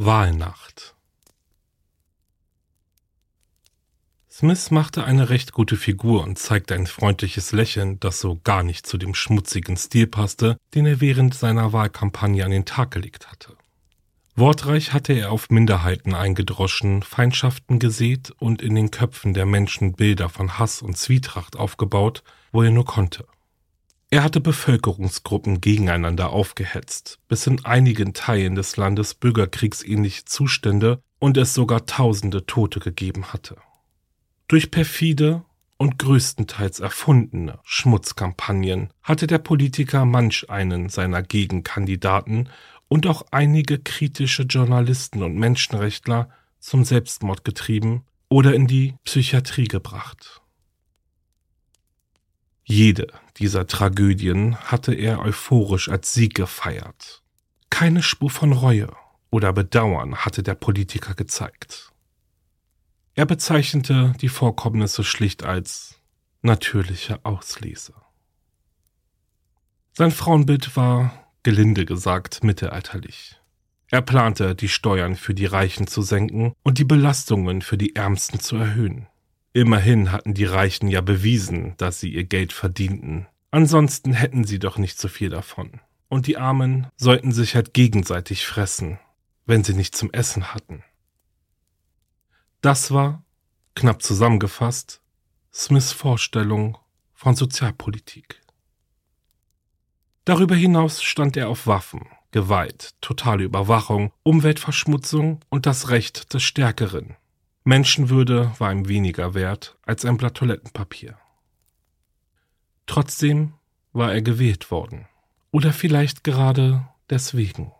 Wahlnacht Smith machte eine recht gute Figur und zeigte ein freundliches Lächeln, das so gar nicht zu dem schmutzigen Stil passte, den er während seiner Wahlkampagne an den Tag gelegt hatte. Wortreich hatte er auf Minderheiten eingedroschen, Feindschaften gesät und in den Köpfen der Menschen Bilder von Hass und Zwietracht aufgebaut, wo er nur konnte. Er hatte Bevölkerungsgruppen gegeneinander aufgehetzt, bis in einigen Teilen des Landes bürgerkriegsähnliche Zustände und es sogar tausende Tote gegeben hatte. Durch perfide und größtenteils erfundene Schmutzkampagnen hatte der Politiker manch einen seiner Gegenkandidaten und auch einige kritische Journalisten und Menschenrechtler zum Selbstmord getrieben oder in die Psychiatrie gebracht. Jede dieser Tragödien hatte er euphorisch als Sieg gefeiert. Keine Spur von Reue oder Bedauern hatte der Politiker gezeigt. Er bezeichnete die Vorkommnisse schlicht als natürliche Auslese. Sein Frauenbild war, gelinde gesagt, mittelalterlich. Er plante, die Steuern für die Reichen zu senken und die Belastungen für die Ärmsten zu erhöhen. Immerhin hatten die Reichen ja bewiesen, dass sie ihr Geld verdienten. Ansonsten hätten sie doch nicht so viel davon. Und die Armen sollten sich halt gegenseitig fressen, wenn sie nicht zum Essen hatten. Das war, knapp zusammengefasst, Smiths Vorstellung von Sozialpolitik. Darüber hinaus stand er auf Waffen, Gewalt, totale Überwachung, Umweltverschmutzung und das Recht des Stärkeren. Menschenwürde war ihm weniger wert als ein Blatt Toilettenpapier. Trotzdem war er gewählt worden. Oder vielleicht gerade deswegen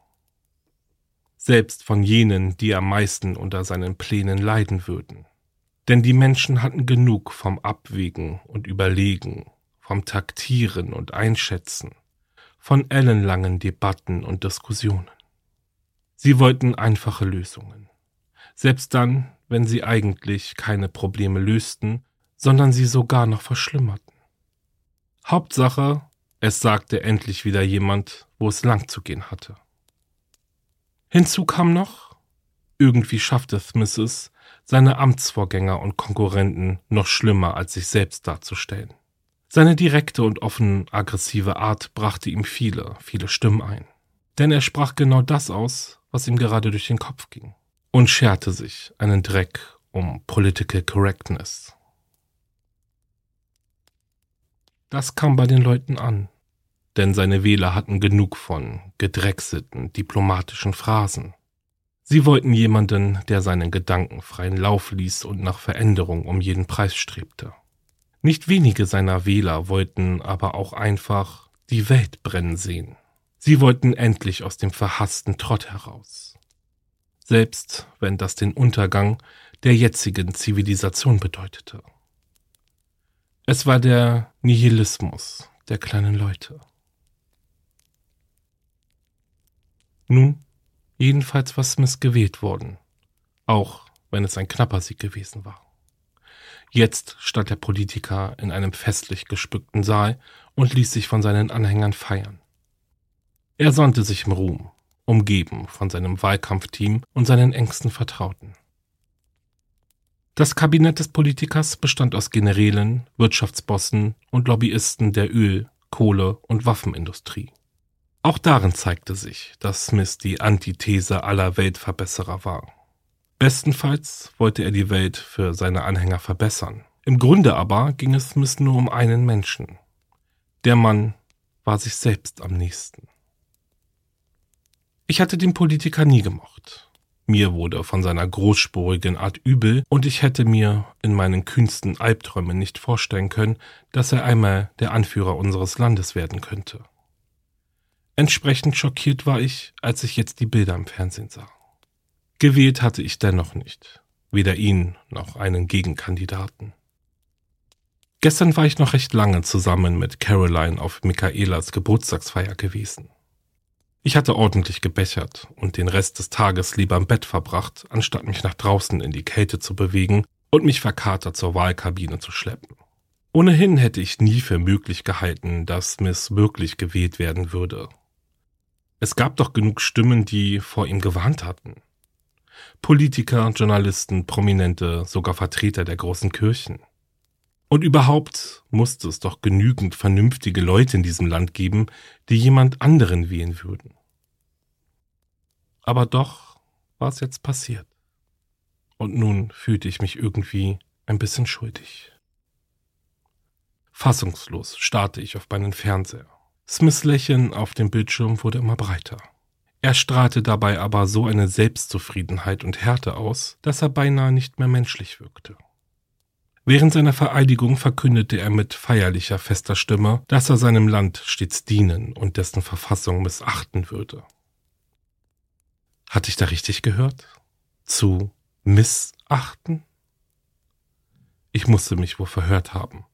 selbst von jenen, die am meisten unter seinen Plänen leiden würden. Denn die Menschen hatten genug vom Abwägen und Überlegen, vom Taktieren und Einschätzen, von ellenlangen Debatten und Diskussionen. Sie wollten einfache Lösungen, selbst dann, wenn sie eigentlich keine Probleme lösten, sondern sie sogar noch verschlimmerten. Hauptsache, es sagte endlich wieder jemand, wo es lang zu gehen hatte. Hinzu kam noch, irgendwie schaffte Smith es, seine Amtsvorgänger und Konkurrenten noch schlimmer als sich selbst darzustellen. Seine direkte und offen aggressive Art brachte ihm viele, viele Stimmen ein. Denn er sprach genau das aus, was ihm gerade durch den Kopf ging. Und scherte sich einen Dreck um Political Correctness. Das kam bei den Leuten an denn seine Wähler hatten genug von gedrechselten diplomatischen Phrasen. Sie wollten jemanden, der seinen Gedanken freien Lauf ließ und nach Veränderung um jeden Preis strebte. Nicht wenige seiner Wähler wollten aber auch einfach die Welt brennen sehen. Sie wollten endlich aus dem verhassten Trott heraus. Selbst wenn das den Untergang der jetzigen Zivilisation bedeutete. Es war der Nihilismus der kleinen Leute. Nun, jedenfalls war Smith gewählt worden, auch wenn es ein knapper Sieg gewesen war. Jetzt stand der Politiker in einem festlich gespückten Saal und ließ sich von seinen Anhängern feiern. Er sonnte sich im Ruhm, umgeben von seinem Wahlkampfteam und seinen engsten Vertrauten. Das Kabinett des Politikers bestand aus Generälen, Wirtschaftsbossen und Lobbyisten der Öl-, Kohle- und Waffenindustrie. Auch darin zeigte sich, dass Smith die Antithese aller Weltverbesserer war. Bestenfalls wollte er die Welt für seine Anhänger verbessern. Im Grunde aber ging es Smith nur um einen Menschen. Der Mann war sich selbst am nächsten. Ich hatte den Politiker nie gemocht. Mir wurde von seiner großspurigen Art übel und ich hätte mir in meinen kühnsten Albträumen nicht vorstellen können, dass er einmal der Anführer unseres Landes werden könnte. Entsprechend schockiert war ich, als ich jetzt die Bilder im Fernsehen sah. Gewählt hatte ich dennoch nicht, weder ihn noch einen Gegenkandidaten. Gestern war ich noch recht lange zusammen mit Caroline auf Michaelas Geburtstagsfeier gewesen. Ich hatte ordentlich gebechert und den Rest des Tages lieber im Bett verbracht, anstatt mich nach draußen in die Kälte zu bewegen und mich verkatert zur Wahlkabine zu schleppen. Ohnehin hätte ich nie für möglich gehalten, dass Smith wirklich gewählt werden würde. Es gab doch genug Stimmen, die vor ihm gewarnt hatten. Politiker, Journalisten, Prominente, sogar Vertreter der großen Kirchen. Und überhaupt musste es doch genügend vernünftige Leute in diesem Land geben, die jemand anderen wählen würden. Aber doch war es jetzt passiert. Und nun fühlte ich mich irgendwie ein bisschen schuldig. Fassungslos starrte ich auf meinen Fernseher. Smiths Lächeln auf dem Bildschirm wurde immer breiter. Er strahlte dabei aber so eine Selbstzufriedenheit und Härte aus, dass er beinahe nicht mehr menschlich wirkte. Während seiner Vereidigung verkündete er mit feierlicher fester Stimme, dass er seinem Land stets dienen und dessen Verfassung missachten würde. Hatte ich da richtig gehört? Zu missachten? Ich musste mich wohl verhört haben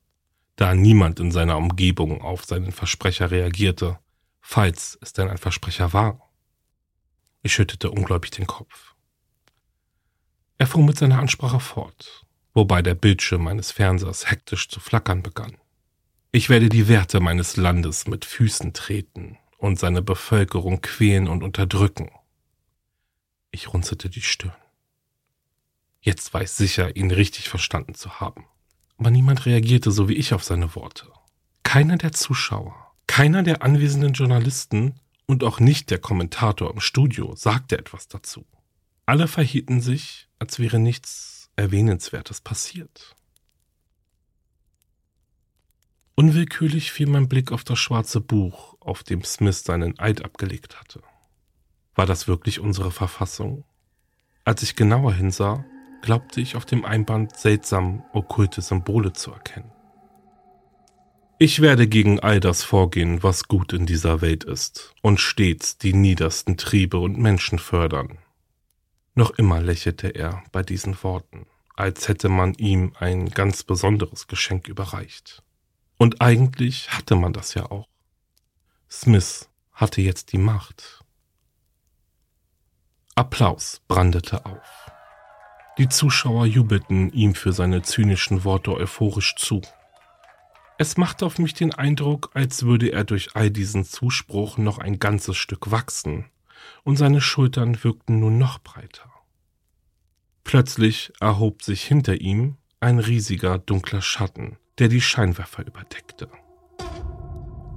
da niemand in seiner Umgebung auf seinen Versprecher reagierte, falls es denn ein Versprecher war. Ich schüttete ungläubig den Kopf. Er fuhr mit seiner Ansprache fort, wobei der Bildschirm meines Fernsehers hektisch zu flackern begann. Ich werde die Werte meines Landes mit Füßen treten und seine Bevölkerung quälen und unterdrücken. Ich runzelte die Stirn. Jetzt war ich sicher, ihn richtig verstanden zu haben aber niemand reagierte so wie ich auf seine Worte. Keiner der Zuschauer, keiner der anwesenden Journalisten und auch nicht der Kommentator im Studio sagte etwas dazu. Alle verhielten sich, als wäre nichts Erwähnenswertes passiert. Unwillkürlich fiel mein Blick auf das schwarze Buch, auf dem Smith seinen Eid abgelegt hatte. War das wirklich unsere Verfassung? Als ich genauer hinsah, glaubte ich auf dem Einband seltsam okkulte Symbole zu erkennen. Ich werde gegen all das vorgehen, was gut in dieser Welt ist und stets die niedersten Triebe und Menschen fördern. Noch immer lächelte er bei diesen Worten, als hätte man ihm ein ganz besonderes Geschenk überreicht. Und eigentlich hatte man das ja auch. Smith hatte jetzt die Macht. Applaus brandete auf. Die Zuschauer jubelten ihm für seine zynischen Worte euphorisch zu. Es machte auf mich den Eindruck, als würde er durch all diesen Zuspruch noch ein ganzes Stück wachsen, und seine Schultern wirkten nun noch breiter. Plötzlich erhob sich hinter ihm ein riesiger dunkler Schatten, der die Scheinwerfer überdeckte.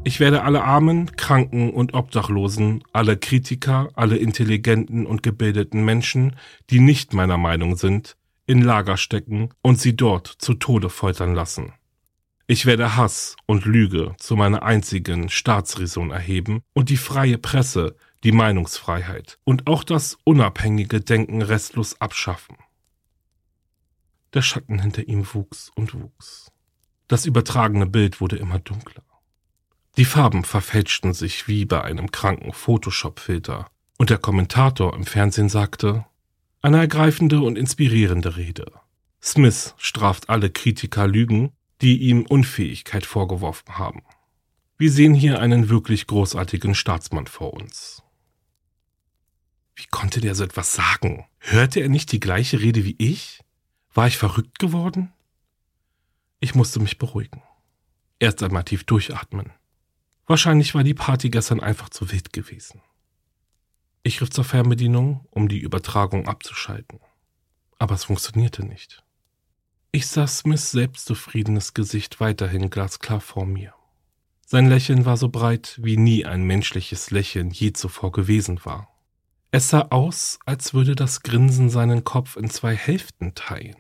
Ich werde alle Armen, Kranken und Obdachlosen, alle Kritiker, alle intelligenten und gebildeten Menschen, die nicht meiner Meinung sind, in Lager stecken und sie dort zu Tode foltern lassen. Ich werde Hass und Lüge zu meiner einzigen Staatsräson erheben und die freie Presse, die Meinungsfreiheit und auch das unabhängige Denken restlos abschaffen. Der Schatten hinter ihm wuchs und wuchs. Das übertragene Bild wurde immer dunkler. Die Farben verfälschten sich wie bei einem kranken Photoshop-Filter, und der Kommentator im Fernsehen sagte, eine ergreifende und inspirierende Rede. Smith straft alle Kritiker Lügen, die ihm Unfähigkeit vorgeworfen haben. Wir sehen hier einen wirklich großartigen Staatsmann vor uns. Wie konnte der so etwas sagen? Hörte er nicht die gleiche Rede wie ich? War ich verrückt geworden? Ich musste mich beruhigen. Erst einmal tief durchatmen. Wahrscheinlich war die Party gestern einfach zu wild gewesen. Ich griff zur Fernbedienung, um die Übertragung abzuschalten. Aber es funktionierte nicht. Ich sah Smiths selbstzufriedenes Gesicht weiterhin glasklar vor mir. Sein Lächeln war so breit, wie nie ein menschliches Lächeln je zuvor gewesen war. Es sah aus, als würde das Grinsen seinen Kopf in zwei Hälften teilen.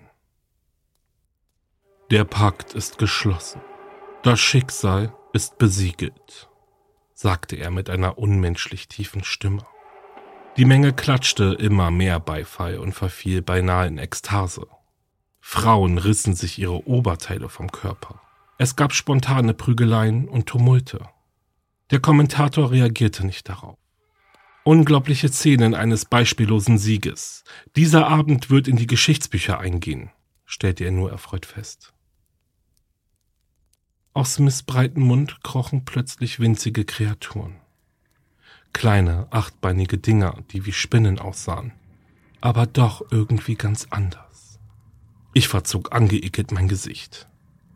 Der Pakt ist geschlossen. Das Schicksal ist besiegelt, sagte er mit einer unmenschlich tiefen Stimme. Die Menge klatschte immer mehr Beifall und verfiel beinahe in Ekstase. Frauen rissen sich ihre Oberteile vom Körper. Es gab spontane Prügeleien und Tumulte. Der Kommentator reagierte nicht darauf. Unglaubliche Szenen eines beispiellosen Sieges. Dieser Abend wird in die Geschichtsbücher eingehen, stellte er nur erfreut fest. Aus Smiths breiten Mund krochen plötzlich winzige Kreaturen. Kleine, achtbeinige Dinger, die wie Spinnen aussahen, aber doch irgendwie ganz anders. Ich verzog angeekelt mein Gesicht.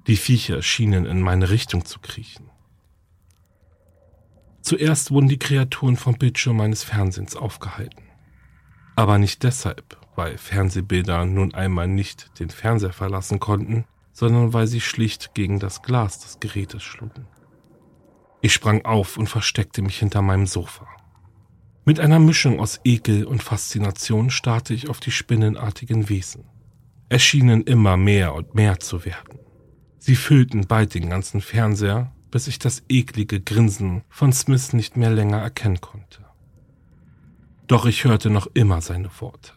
Die Viecher schienen in meine Richtung zu kriechen. Zuerst wurden die Kreaturen vom Bildschirm meines Fernsehens aufgehalten. Aber nicht deshalb, weil Fernsehbilder nun einmal nicht den Fernseher verlassen konnten, sondern weil sie schlicht gegen das Glas des Gerätes schlugen. Ich sprang auf und versteckte mich hinter meinem Sofa. Mit einer Mischung aus Ekel und Faszination starrte ich auf die spinnenartigen Wesen. Es schienen immer mehr und mehr zu werden. Sie füllten bald den ganzen Fernseher, bis ich das eklige Grinsen von Smith nicht mehr länger erkennen konnte. Doch ich hörte noch immer seine Worte.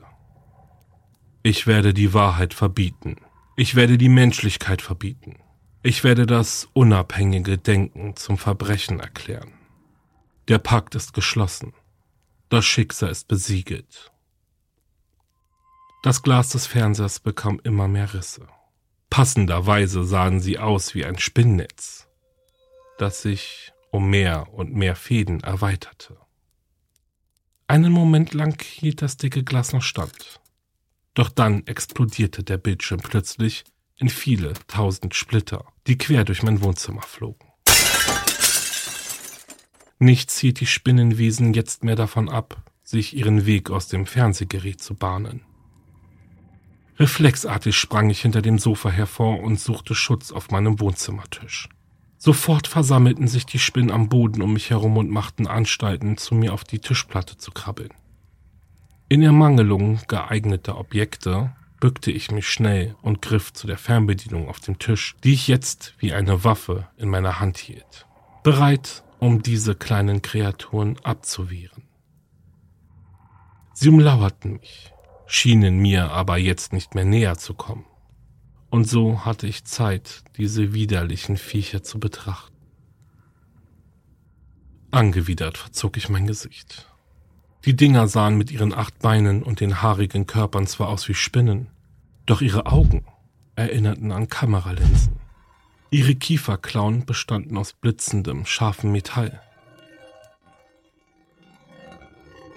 Ich werde die Wahrheit verbieten, ich werde die Menschlichkeit verbieten. Ich werde das unabhängige Denken zum Verbrechen erklären. Der Pakt ist geschlossen. Das Schicksal ist besiegelt. Das Glas des Fernsehers bekam immer mehr Risse. Passenderweise sahen sie aus wie ein Spinnnetz, das sich um mehr und mehr Fäden erweiterte. Einen Moment lang hielt das dicke Glas noch stand. Doch dann explodierte der Bildschirm plötzlich in viele tausend Splitter, die quer durch mein Wohnzimmer flogen. Nichts hielt die Spinnenwesen jetzt mehr davon ab, sich ihren Weg aus dem Fernsehgerät zu bahnen. Reflexartig sprang ich hinter dem Sofa hervor und suchte Schutz auf meinem Wohnzimmertisch. Sofort versammelten sich die Spinnen am Boden um mich herum und machten Anstalten, zu mir auf die Tischplatte zu krabbeln. In Ermangelung geeigneter Objekte bückte ich mich schnell und griff zu der Fernbedienung auf dem Tisch, die ich jetzt wie eine Waffe in meiner Hand hielt, bereit, um diese kleinen Kreaturen abzuwehren. Sie umlauerten mich, schienen mir aber jetzt nicht mehr näher zu kommen. Und so hatte ich Zeit, diese widerlichen Viecher zu betrachten. Angewidert verzog ich mein Gesicht. Die Dinger sahen mit ihren acht Beinen und den haarigen Körpern zwar aus wie Spinnen, doch ihre Augen erinnerten an Kameralinsen. Ihre Kieferklauen bestanden aus blitzendem, scharfem Metall.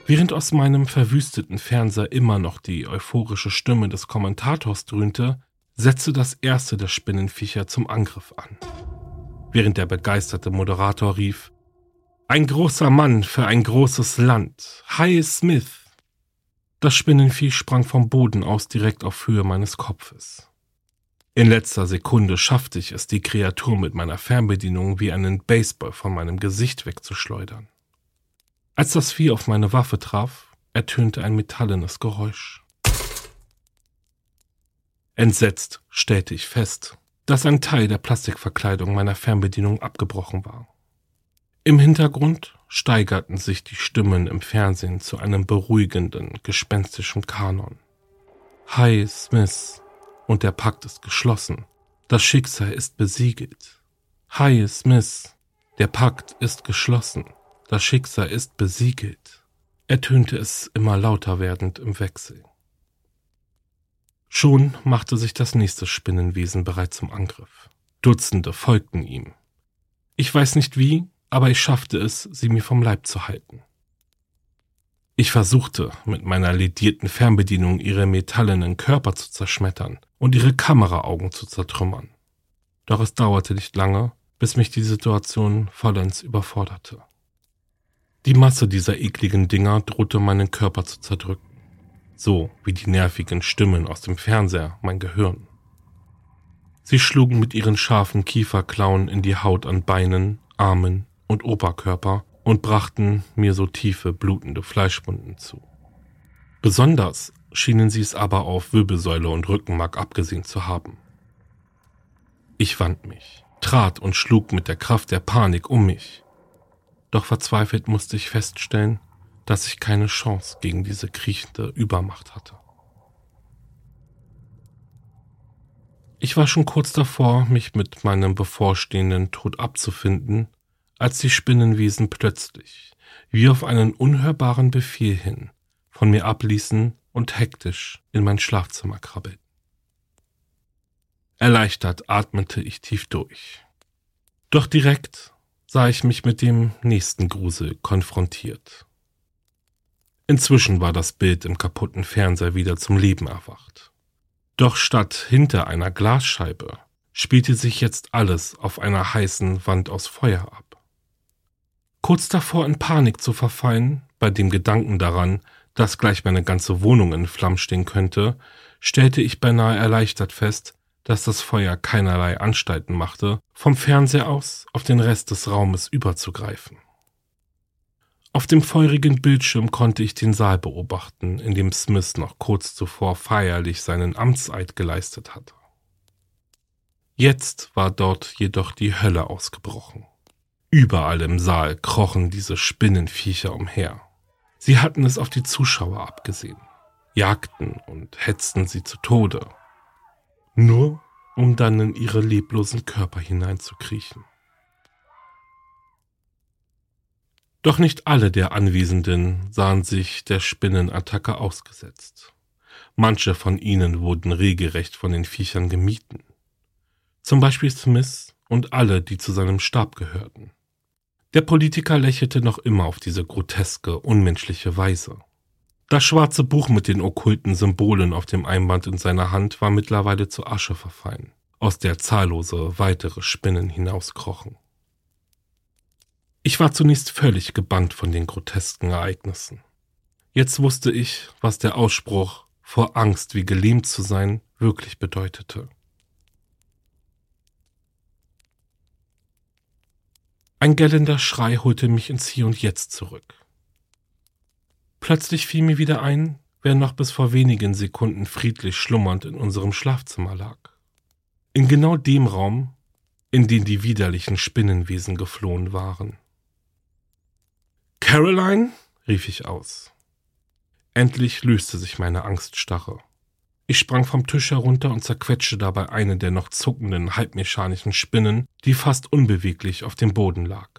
Während aus meinem verwüsteten Fernseher immer noch die euphorische Stimme des Kommentators dröhnte, setzte das erste der Spinnenviecher zum Angriff an. Während der begeisterte Moderator rief, ein großer Mann für ein großes Land. Hi Smith. Das Spinnenvieh sprang vom Boden aus direkt auf Höhe meines Kopfes. In letzter Sekunde schaffte ich es, die Kreatur mit meiner Fernbedienung wie einen Baseball von meinem Gesicht wegzuschleudern. Als das Vieh auf meine Waffe traf, ertönte ein metallenes Geräusch. Entsetzt stellte ich fest, dass ein Teil der Plastikverkleidung meiner Fernbedienung abgebrochen war. Im Hintergrund steigerten sich die Stimmen im Fernsehen zu einem beruhigenden, gespenstischen Kanon. Hi, Smith, und der Pakt ist geschlossen. Das Schicksal ist besiegelt. Hi, Smith, der Pakt ist geschlossen. Das Schicksal ist besiegelt. Ertönte es immer lauter werdend im Wechsel. Schon machte sich das nächste Spinnenwesen bereit zum Angriff. Dutzende folgten ihm. Ich weiß nicht wie, aber ich schaffte es, sie mir vom Leib zu halten. Ich versuchte, mit meiner ledierten Fernbedienung ihre metallenen Körper zu zerschmettern und ihre Kameraaugen zu zertrümmern. Doch es dauerte nicht lange, bis mich die Situation vollends überforderte. Die Masse dieser ekligen Dinger drohte meinen Körper zu zerdrücken, so wie die nervigen Stimmen aus dem Fernseher mein Gehirn. Sie schlugen mit ihren scharfen Kieferklauen in die Haut an Beinen, Armen und Oberkörper und brachten mir so tiefe, blutende Fleischwunden zu. Besonders schienen sie es aber auf Wirbelsäule und Rückenmark abgesehen zu haben. Ich wand mich, trat und schlug mit der Kraft der Panik um mich. Doch verzweifelt musste ich feststellen, dass ich keine Chance gegen diese kriechende Übermacht hatte. Ich war schon kurz davor, mich mit meinem bevorstehenden Tod abzufinden, als die Spinnenwesen plötzlich, wie auf einen unhörbaren Befehl hin, von mir abließen und hektisch in mein Schlafzimmer krabbelten. Erleichtert atmete ich tief durch. Doch direkt sah ich mich mit dem nächsten Grusel konfrontiert. Inzwischen war das Bild im kaputten Fernseher wieder zum Leben erwacht. Doch statt hinter einer Glasscheibe spielte sich jetzt alles auf einer heißen Wand aus Feuer ab. Kurz davor in Panik zu verfallen, bei dem Gedanken daran, dass gleich meine ganze Wohnung in Flammen stehen könnte, stellte ich beinahe erleichtert fest, dass das Feuer keinerlei Anstalten machte, vom Fernseher aus auf den Rest des Raumes überzugreifen. Auf dem feurigen Bildschirm konnte ich den Saal beobachten, in dem Smith noch kurz zuvor feierlich seinen Amtseid geleistet hatte. Jetzt war dort jedoch die Hölle ausgebrochen. Überall im Saal krochen diese Spinnenviecher umher. Sie hatten es auf die Zuschauer abgesehen, jagten und hetzten sie zu Tode, nur um dann in ihre leblosen Körper hineinzukriechen. Doch nicht alle der Anwesenden sahen sich der Spinnenattacke ausgesetzt. Manche von ihnen wurden regelrecht von den Viechern gemieden. Zum Beispiel Smith und alle, die zu seinem Stab gehörten. Der Politiker lächelte noch immer auf diese groteske, unmenschliche Weise. Das schwarze Buch mit den okkulten Symbolen auf dem Einband in seiner Hand war mittlerweile zu Asche verfallen, aus der zahllose weitere Spinnen hinauskrochen. Ich war zunächst völlig gebannt von den grotesken Ereignissen. Jetzt wusste ich, was der Ausspruch vor Angst wie gelähmt zu sein wirklich bedeutete. Ein gellender Schrei holte mich ins Hier und Jetzt zurück. Plötzlich fiel mir wieder ein, wer noch bis vor wenigen Sekunden friedlich schlummernd in unserem Schlafzimmer lag. In genau dem Raum, in den die widerlichen Spinnenwesen geflohen waren. Caroline? rief ich aus. Endlich löste sich meine Angststarre. Ich sprang vom Tisch herunter und zerquetschte dabei eine der noch zuckenden, halbmechanischen Spinnen, die fast unbeweglich auf dem Boden lag.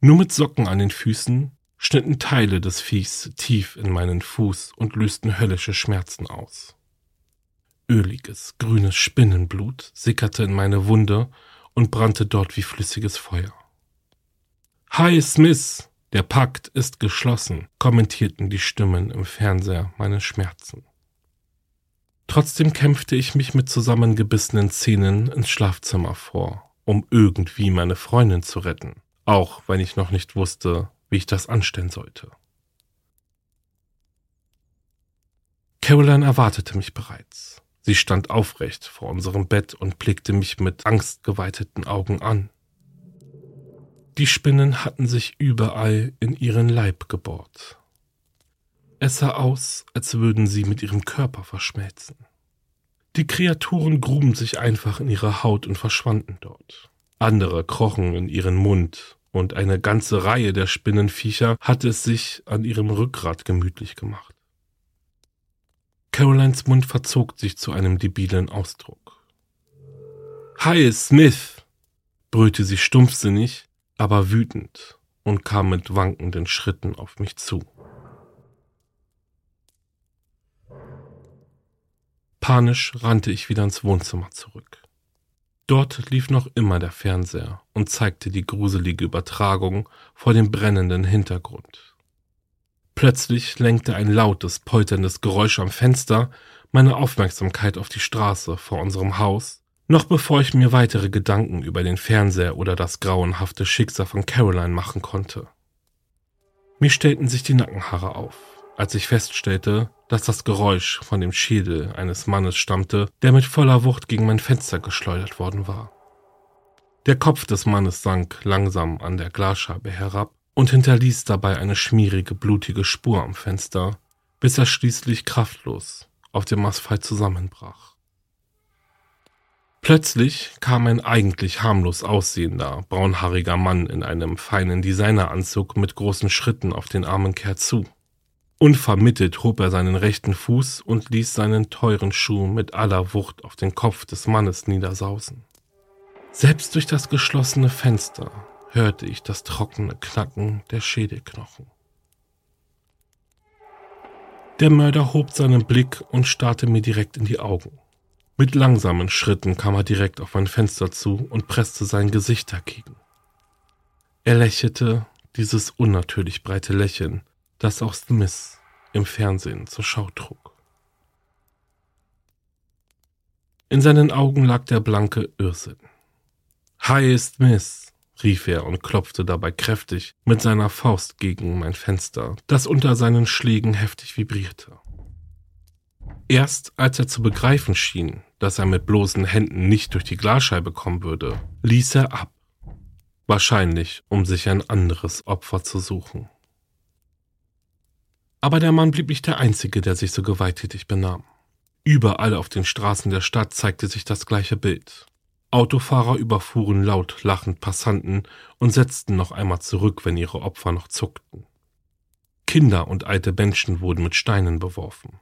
Nur mit Socken an den Füßen schnitten Teile des Viehs tief in meinen Fuß und lösten höllische Schmerzen aus. Öliges, grünes Spinnenblut sickerte in meine Wunde und brannte dort wie flüssiges Feuer. Hi, Smith! Der Pakt ist geschlossen, kommentierten die Stimmen im Fernseher meine Schmerzen. Trotzdem kämpfte ich mich mit zusammengebissenen Zähnen ins Schlafzimmer vor, um irgendwie meine Freundin zu retten, auch wenn ich noch nicht wusste, wie ich das anstellen sollte. Caroline erwartete mich bereits. Sie stand aufrecht vor unserem Bett und blickte mich mit angstgeweiteten Augen an. Die Spinnen hatten sich überall in ihren Leib gebohrt. Es sah aus, als würden sie mit ihrem Körper verschmelzen. Die Kreaturen gruben sich einfach in ihre Haut und verschwanden dort. Andere krochen in ihren Mund, und eine ganze Reihe der Spinnenviecher hatte es sich an ihrem Rückgrat gemütlich gemacht. Carolines Mund verzog sich zu einem debilen Ausdruck. Hi, Smith! brüllte sie stumpfsinnig, aber wütend und kam mit wankenden Schritten auf mich zu. Panisch rannte ich wieder ins Wohnzimmer zurück. Dort lief noch immer der Fernseher und zeigte die gruselige Übertragung vor dem brennenden Hintergrund. Plötzlich lenkte ein lautes, polterndes Geräusch am Fenster meine Aufmerksamkeit auf die Straße vor unserem Haus noch bevor ich mir weitere Gedanken über den Fernseher oder das grauenhafte Schicksal von Caroline machen konnte. Mir stellten sich die Nackenhaare auf. Als ich feststellte, dass das Geräusch von dem Schädel eines Mannes stammte, der mit voller Wucht gegen mein Fenster geschleudert worden war. Der Kopf des Mannes sank langsam an der Glasscheibe herab und hinterließ dabei eine schmierige, blutige Spur am Fenster, bis er schließlich kraftlos auf dem Asphalt zusammenbrach. Plötzlich kam ein eigentlich harmlos aussehender, braunhaariger Mann in einem feinen Designeranzug mit großen Schritten auf den armen Kerl zu. Unvermittelt hob er seinen rechten Fuß und ließ seinen teuren Schuh mit aller Wucht auf den Kopf des Mannes niedersausen. Selbst durch das geschlossene Fenster hörte ich das trockene Knacken der Schädelknochen. Der Mörder hob seinen Blick und starrte mir direkt in die Augen. Mit langsamen Schritten kam er direkt auf mein Fenster zu und presste sein Gesicht dagegen. Er lächelte dieses unnatürlich breite Lächeln, das auch Smith im Fernsehen zur Schau trug. In seinen Augen lag der blanke Irrsinn. Hi, Smith, rief er und klopfte dabei kräftig mit seiner Faust gegen mein Fenster, das unter seinen Schlägen heftig vibrierte. Erst als er zu begreifen schien, dass er mit bloßen Händen nicht durch die Glasscheibe kommen würde, ließ er ab. Wahrscheinlich, um sich ein anderes Opfer zu suchen. Aber der Mann blieb nicht der Einzige, der sich so gewalttätig benahm. Überall auf den Straßen der Stadt zeigte sich das gleiche Bild. Autofahrer überfuhren laut lachend Passanten und setzten noch einmal zurück, wenn ihre Opfer noch zuckten. Kinder und alte Menschen wurden mit Steinen beworfen.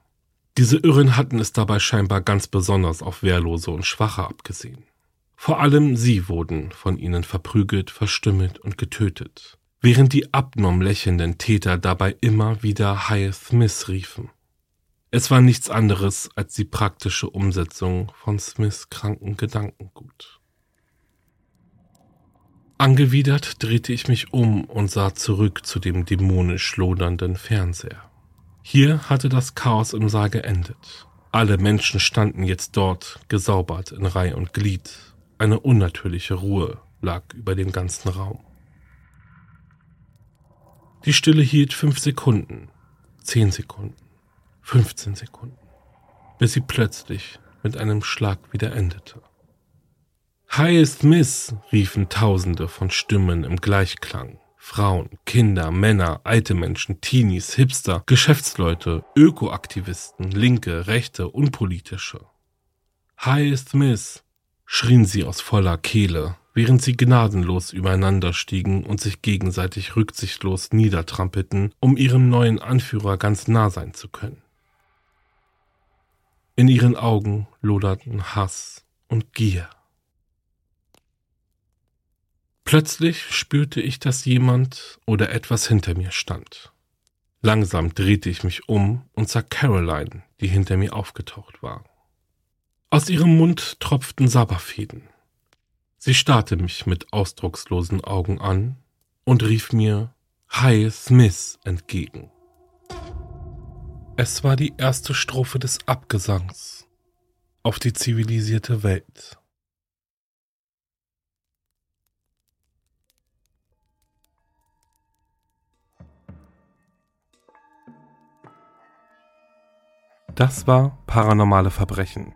Diese Irren hatten es dabei scheinbar ganz besonders auf Wehrlose und Schwache abgesehen. Vor allem sie wurden von ihnen verprügelt, verstümmelt und getötet, während die abnorm lächelnden Täter dabei immer wieder Hi Smith riefen. Es war nichts anderes als die praktische Umsetzung von Smiths kranken Gedankengut. Angewidert drehte ich mich um und sah zurück zu dem dämonisch lodernden Fernseher. Hier hatte das Chaos im Saal geendet. Alle Menschen standen jetzt dort, gesaubert in Reih und Glied. Eine unnatürliche Ruhe lag über dem ganzen Raum. Die Stille hielt fünf Sekunden, zehn Sekunden, 15 Sekunden, bis sie plötzlich mit einem Schlag wieder endete. Hi Smith, riefen Tausende von Stimmen im Gleichklang. Frauen, Kinder, Männer, alte Menschen, Teenies, Hipster, Geschäftsleute, Ökoaktivisten, Linke, Rechte, Unpolitische. Hi Smith, schrien sie aus voller Kehle, während sie gnadenlos übereinander stiegen und sich gegenseitig rücksichtslos niedertrampelten, um ihrem neuen Anführer ganz nah sein zu können. In ihren Augen loderten Hass und Gier. Plötzlich spürte ich, dass jemand oder etwas hinter mir stand. Langsam drehte ich mich um und sah Caroline, die hinter mir aufgetaucht war. Aus ihrem Mund tropften Sabberfäden. Sie starrte mich mit ausdruckslosen Augen an und rief mir Hi Smith entgegen. Es war die erste Strophe des Abgesangs auf die zivilisierte Welt. Das war Paranormale Verbrechen.